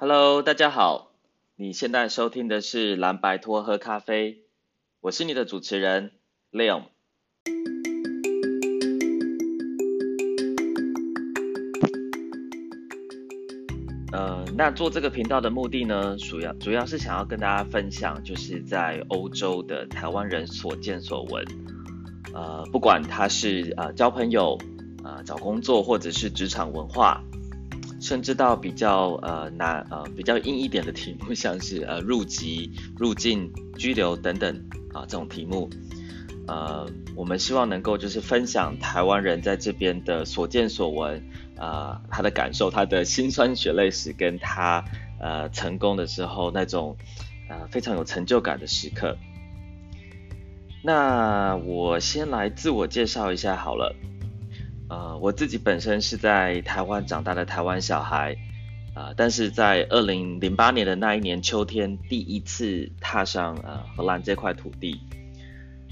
Hello，大家好，你现在收听的是蓝白托喝咖啡，我是你的主持人 Leon。呃，那做这个频道的目的呢，主要主要是想要跟大家分享，就是在欧洲的台湾人所见所闻。呃，不管他是呃交朋友、呃找工作，或者是职场文化。甚至到比较呃难呃比较硬一点的题目，像是呃入籍、入境、居留等等啊这种题目，呃我们希望能够就是分享台湾人在这边的所见所闻，啊、他的感受、他的辛酸血泪史，跟他呃成功的时候那种呃非常有成就感的时刻。那我先来自我介绍一下好了。呃，我自己本身是在台湾长大的台湾小孩，啊、呃，但是在二零零八年的那一年秋天，第一次踏上呃荷兰这块土地。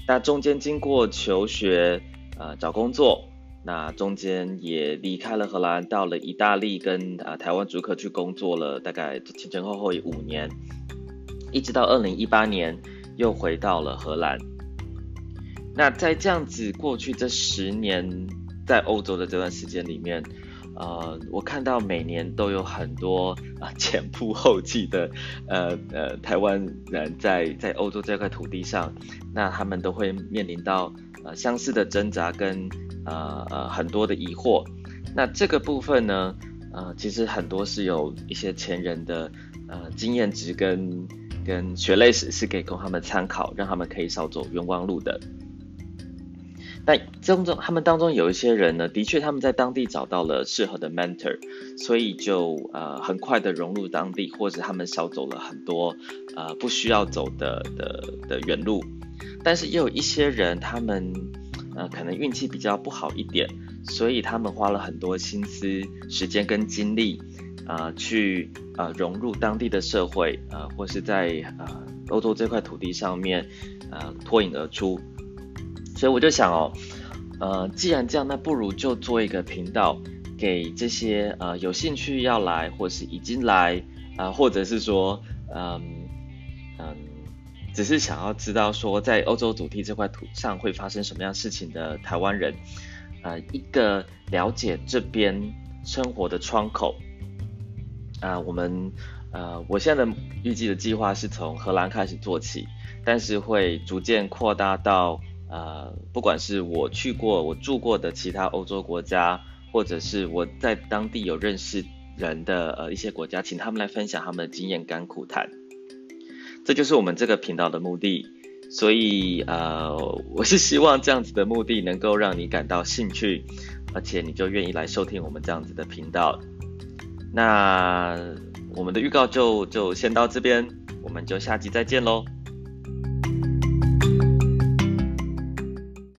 那中间经过求学，呃，找工作，那中间也离开了荷兰，到了意大利跟啊、呃、台湾竹科去工作了，大概前前后后五年，一直到二零一八年又回到了荷兰。那在这样子过去这十年。在欧洲的这段时间里面，呃，我看到每年都有很多啊、前仆后继的呃呃台湾人在在欧洲这块土地上，那他们都会面临到呃相似的挣扎跟呃呃很多的疑惑。那这个部分呢，呃，其实很多是有一些前人的呃经验值跟跟血泪史是可以供他们参考，让他们可以少走冤枉路的。但当中，他们当中有一些人呢，的确他们在当地找到了适合的 mentor，所以就呃很快的融入当地，或者他们少走了很多呃不需要走的的的远路。但是也有一些人，他们呃可能运气比较不好一点，所以他们花了很多心思、时间跟精力啊、去呃融入当地的社会，呃或是在呃欧洲这块土地上面呃脱颖而出。所以我就想哦，呃，既然这样，那不如就做一个频道，给这些呃有兴趣要来，或是已经来，啊、呃，或者是说，嗯嗯，只是想要知道说，在欧洲主题这块土上会发生什么样事情的台湾人，呃，一个了解这边生活的窗口。啊、我们呃，我现在的预计的计划是从荷兰开始做起，但是会逐渐扩大到。呃，不管是我去过、我住过的其他欧洲国家，或者是我在当地有认识人的呃一些国家，请他们来分享他们的经验甘苦谈，这就是我们这个频道的目的。所以呃，我是希望这样子的目的能够让你感到兴趣，而且你就愿意来收听我们这样子的频道。那我们的预告就就先到这边，我们就下集再见喽。